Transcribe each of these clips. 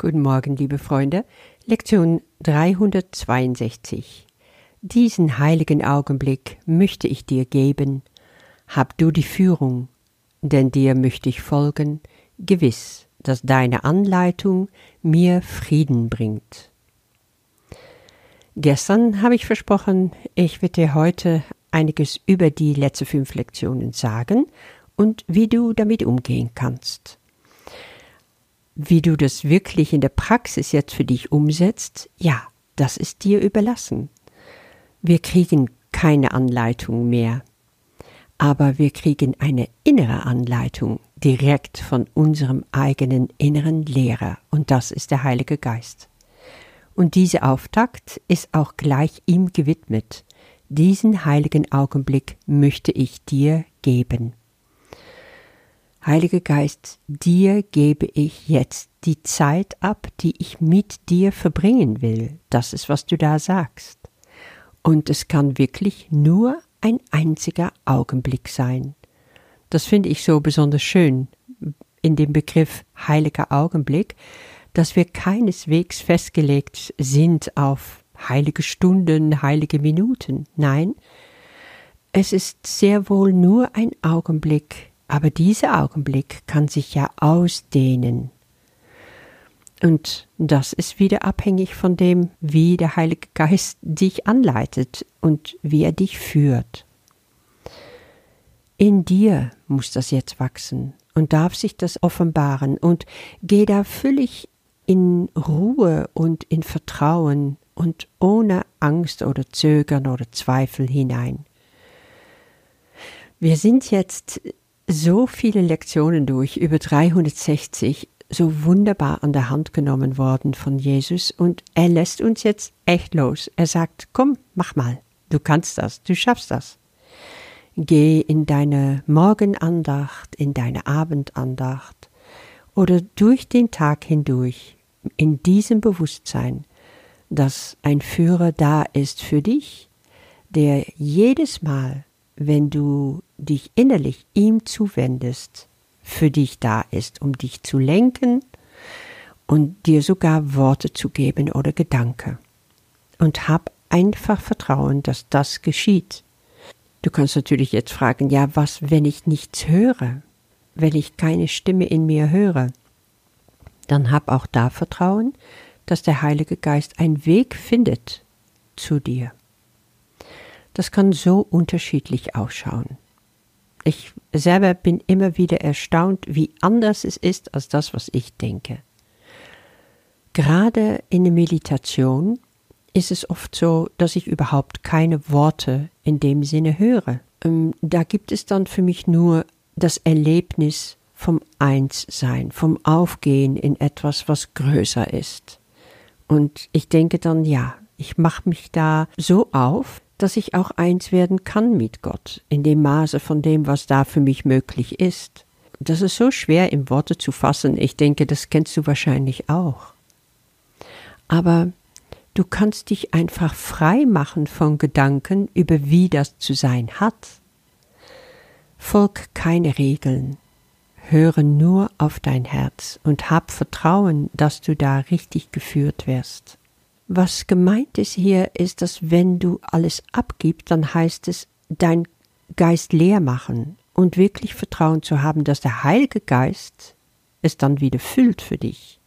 Guten Morgen, liebe Freunde. Lektion 362. Diesen heiligen Augenblick möchte ich dir geben. Hab du die Führung, denn dir möchte ich folgen, gewiss, dass deine Anleitung mir Frieden bringt. Gestern habe ich versprochen, ich werde dir heute einiges über die letzten fünf Lektionen sagen und wie du damit umgehen kannst. Wie du das wirklich in der Praxis jetzt für dich umsetzt, ja, das ist dir überlassen. Wir kriegen keine Anleitung mehr, aber wir kriegen eine innere Anleitung direkt von unserem eigenen inneren Lehrer, und das ist der Heilige Geist. Und diese Auftakt ist auch gleich ihm gewidmet. Diesen heiligen Augenblick möchte ich dir geben. Heiliger Geist, dir gebe ich jetzt die Zeit ab, die ich mit dir verbringen will. Das ist, was du da sagst. Und es kann wirklich nur ein einziger Augenblick sein. Das finde ich so besonders schön in dem Begriff heiliger Augenblick, dass wir keineswegs festgelegt sind auf heilige Stunden, heilige Minuten. Nein, es ist sehr wohl nur ein Augenblick, aber dieser Augenblick kann sich ja ausdehnen. Und das ist wieder abhängig von dem, wie der Heilige Geist dich anleitet und wie er dich führt. In dir muss das jetzt wachsen und darf sich das offenbaren und geh da völlig in Ruhe und in Vertrauen und ohne Angst oder Zögern oder Zweifel hinein. Wir sind jetzt so viele Lektionen durch, über 360, so wunderbar an der Hand genommen worden von Jesus und er lässt uns jetzt echt los. Er sagt, komm, mach mal, du kannst das, du schaffst das. Geh in deine Morgenandacht, in deine Abendandacht oder durch den Tag hindurch in diesem Bewusstsein, dass ein Führer da ist für dich, der jedes Mal wenn du dich innerlich ihm zuwendest, für dich da ist, um dich zu lenken und dir sogar Worte zu geben oder Gedanke. Und hab einfach Vertrauen, dass das geschieht. Du kannst natürlich jetzt fragen, ja, was, wenn ich nichts höre, wenn ich keine Stimme in mir höre? Dann hab auch da Vertrauen, dass der Heilige Geist einen Weg findet zu dir. Das kann so unterschiedlich ausschauen. Ich selber bin immer wieder erstaunt, wie anders es ist als das, was ich denke. Gerade in der Meditation ist es oft so, dass ich überhaupt keine Worte in dem Sinne höre. Ähm, da gibt es dann für mich nur das Erlebnis vom Einssein, vom Aufgehen in etwas, was größer ist. Und ich denke dann, ja, ich mache mich da so auf, dass ich auch eins werden kann mit Gott, in dem Maße von dem, was da für mich möglich ist. Das ist so schwer in Worte zu fassen, ich denke, das kennst du wahrscheinlich auch. Aber du kannst dich einfach frei machen von Gedanken über wie das zu sein hat. Folg keine Regeln, höre nur auf dein Herz und hab Vertrauen, dass du da richtig geführt wirst. Was gemeint ist hier, ist, dass wenn du alles abgibst, dann heißt es, dein Geist leer machen und wirklich Vertrauen zu haben, dass der Heilige Geist es dann wieder füllt für dich.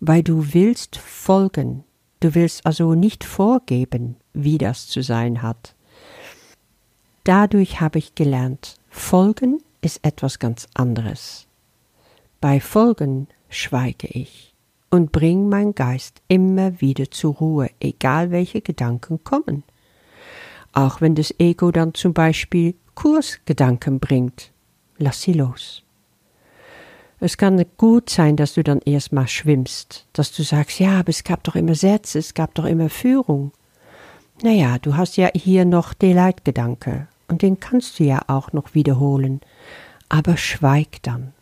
Weil du willst folgen, du willst also nicht vorgeben, wie das zu sein hat. Dadurch habe ich gelernt, folgen ist etwas ganz anderes. Bei Folgen schweige ich und bring mein Geist immer wieder zur Ruhe, egal welche Gedanken kommen. Auch wenn das Ego dann zum Beispiel Kursgedanken bringt, lass sie los. Es kann gut sein, dass du dann erstmal schwimmst, dass du sagst, ja, aber es gab doch immer Sätze, es gab doch immer Führung. Naja, du hast ja hier noch den Leitgedanke und den kannst du ja auch noch wiederholen. Aber schweig dann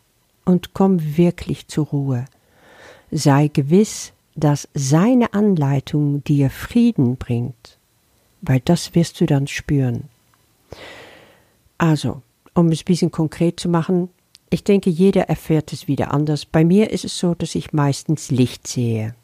und komm wirklich zur Ruhe sei gewiss, dass seine Anleitung dir Frieden bringt, weil das wirst du dann spüren. Also, um es ein bisschen konkret zu machen, ich denke, jeder erfährt es wieder anders. Bei mir ist es so, dass ich meistens Licht sehe,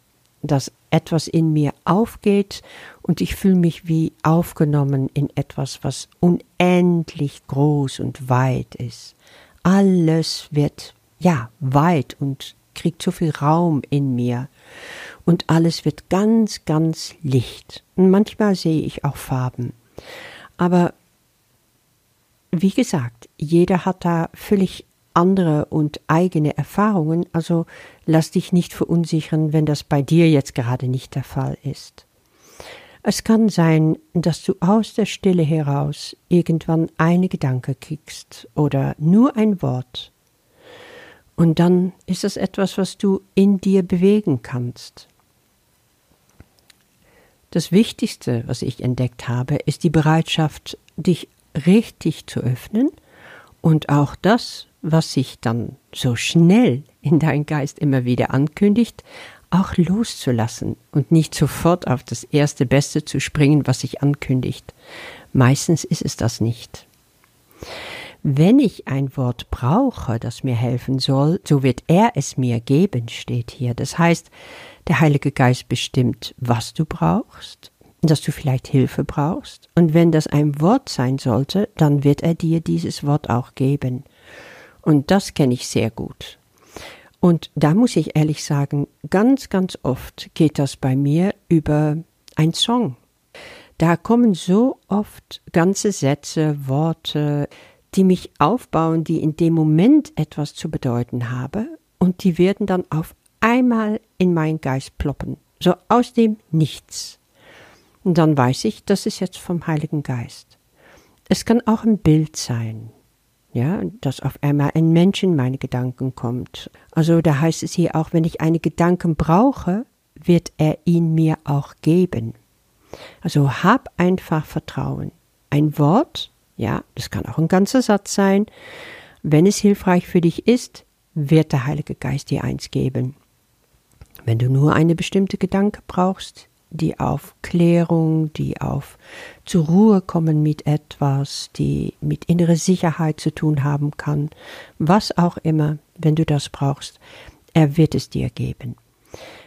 dass etwas in mir aufgeht und ich fühle mich wie aufgenommen in etwas, was unendlich groß und weit ist. Alles wird, ja, weit und kriegt so viel Raum in mir und alles wird ganz, ganz licht. Und manchmal sehe ich auch Farben. Aber wie gesagt, jeder hat da völlig andere und eigene Erfahrungen, also lass dich nicht verunsichern, wenn das bei dir jetzt gerade nicht der Fall ist. Es kann sein, dass du aus der Stille heraus irgendwann eine Gedanke kriegst oder nur ein Wort. Und dann ist es etwas, was du in dir bewegen kannst. Das Wichtigste, was ich entdeckt habe, ist die Bereitschaft, dich richtig zu öffnen und auch das, was sich dann so schnell in dein Geist immer wieder ankündigt, auch loszulassen und nicht sofort auf das erste Beste zu springen, was sich ankündigt. Meistens ist es das nicht. Wenn ich ein Wort brauche, das mir helfen soll, so wird er es mir geben, steht hier. Das heißt, der Heilige Geist bestimmt, was du brauchst, dass du vielleicht Hilfe brauchst. Und wenn das ein Wort sein sollte, dann wird er dir dieses Wort auch geben. Und das kenne ich sehr gut. Und da muss ich ehrlich sagen, ganz, ganz oft geht das bei mir über ein Song. Da kommen so oft ganze Sätze, Worte, die mich aufbauen, die in dem Moment etwas zu bedeuten habe, und die werden dann auf einmal in meinen Geist ploppen, so aus dem Nichts. Und dann weiß ich, das ist jetzt vom Heiligen Geist. Es kann auch ein Bild sein, ja, dass auf einmal ein Mensch in meine Gedanken kommt. Also da heißt es hier auch, wenn ich eine Gedanken brauche, wird er ihn mir auch geben. Also hab einfach Vertrauen. Ein Wort, ja, das kann auch ein ganzer Satz sein. Wenn es hilfreich für dich ist, wird der Heilige Geist dir eins geben. Wenn du nur eine bestimmte Gedanke brauchst, die auf Klärung, die auf zur Ruhe kommen mit etwas, die mit innerer Sicherheit zu tun haben kann, was auch immer, wenn du das brauchst, er wird es dir geben.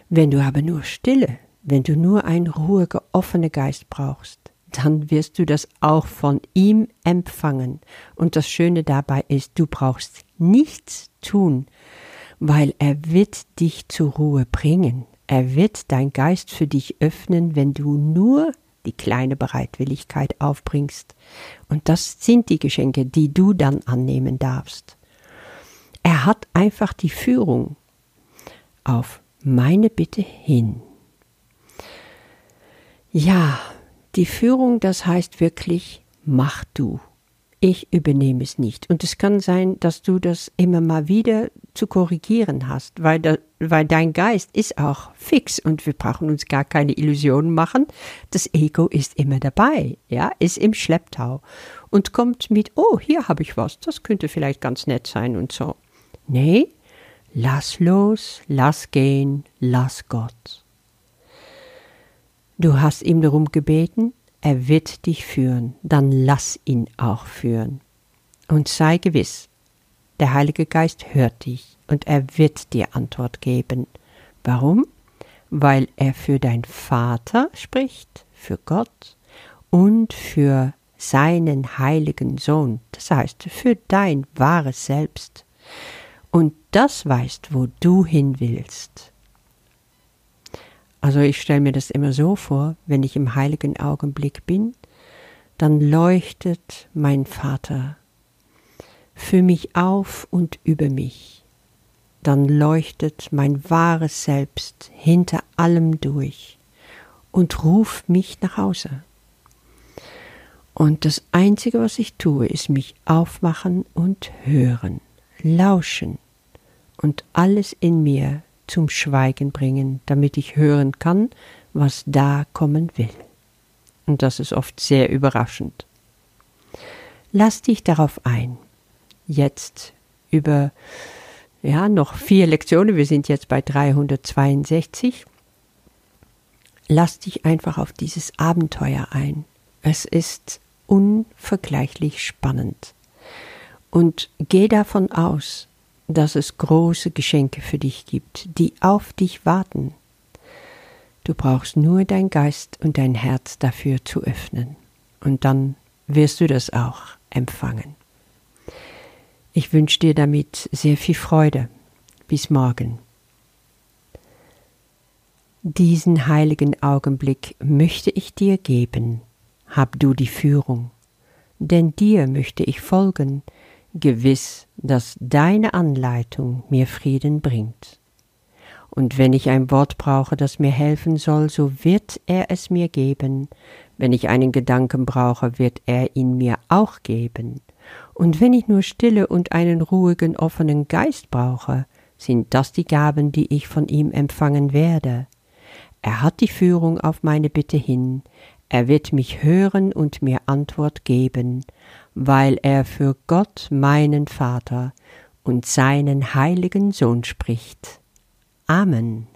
Wenn du aber nur Stille, wenn du nur einen ruhiger, offener Geist brauchst, dann wirst du das auch von ihm empfangen. Und das Schöne dabei ist, du brauchst nichts tun, weil er wird dich zur Ruhe bringen. Er wird dein Geist für dich öffnen, wenn du nur die kleine Bereitwilligkeit aufbringst. Und das sind die Geschenke, die du dann annehmen darfst. Er hat einfach die Führung auf meine Bitte hin. Ja, die Führung, das heißt wirklich, mach du ich übernehme es nicht. Und es kann sein, dass du das immer mal wieder zu korrigieren hast, weil, da, weil dein Geist ist auch fix und wir brauchen uns gar keine Illusionen machen. Das Ego ist immer dabei, ja, ist im Schlepptau und kommt mit, oh, hier habe ich was, das könnte vielleicht ganz nett sein und so. Nee, lass los, lass gehen, lass Gott. Du hast ihm darum gebeten, er wird dich führen, dann lass ihn auch führen. Und sei gewiss, der Heilige Geist hört dich und er wird dir Antwort geben. Warum? Weil er für dein Vater spricht, für Gott und für seinen heiligen Sohn, das heißt für dein wahres Selbst. Und das weißt, wo du hin willst. Also ich stelle mir das immer so vor, wenn ich im heiligen Augenblick bin, dann leuchtet mein Vater für mich auf und über mich. Dann leuchtet mein wahres Selbst hinter allem durch und ruft mich nach Hause. Und das Einzige, was ich tue, ist mich aufmachen und hören, lauschen und alles in mir zum Schweigen bringen, damit ich hören kann, was da kommen will. Und das ist oft sehr überraschend. Lass dich darauf ein. Jetzt über ja, noch vier Lektionen, wir sind jetzt bei 362. Lass dich einfach auf dieses Abenteuer ein. Es ist unvergleichlich spannend. Und geh davon aus, dass es große Geschenke für dich gibt, die auf dich warten. Du brauchst nur dein Geist und dein Herz dafür zu öffnen, und dann wirst du das auch empfangen. Ich wünsche dir damit sehr viel Freude. Bis morgen. Diesen heiligen Augenblick möchte ich dir geben, hab du die Führung, denn dir möchte ich folgen, gewiss, dass deine Anleitung mir Frieden bringt. Und wenn ich ein Wort brauche, das mir helfen soll, so wird er es mir geben, wenn ich einen Gedanken brauche, wird er ihn mir auch geben, und wenn ich nur Stille und einen ruhigen, offenen Geist brauche, sind das die Gaben, die ich von ihm empfangen werde. Er hat die Führung auf meine Bitte hin, er wird mich hören und mir Antwort geben, weil er für Gott meinen Vater und seinen heiligen Sohn spricht. Amen.